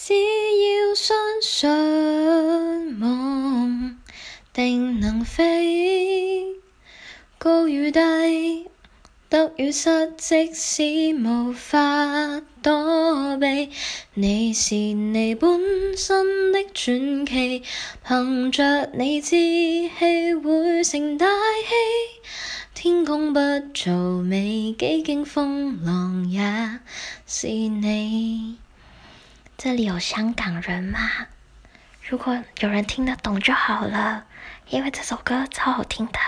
只要相信梦定能飞，高与低，得与失，即使无法躲避，你是你本身的传奇，凭着你志气会成大器。天公不造美，几经风浪也是你。这里有香港人吗？如果有人听得懂就好了，因为这首歌超好听的。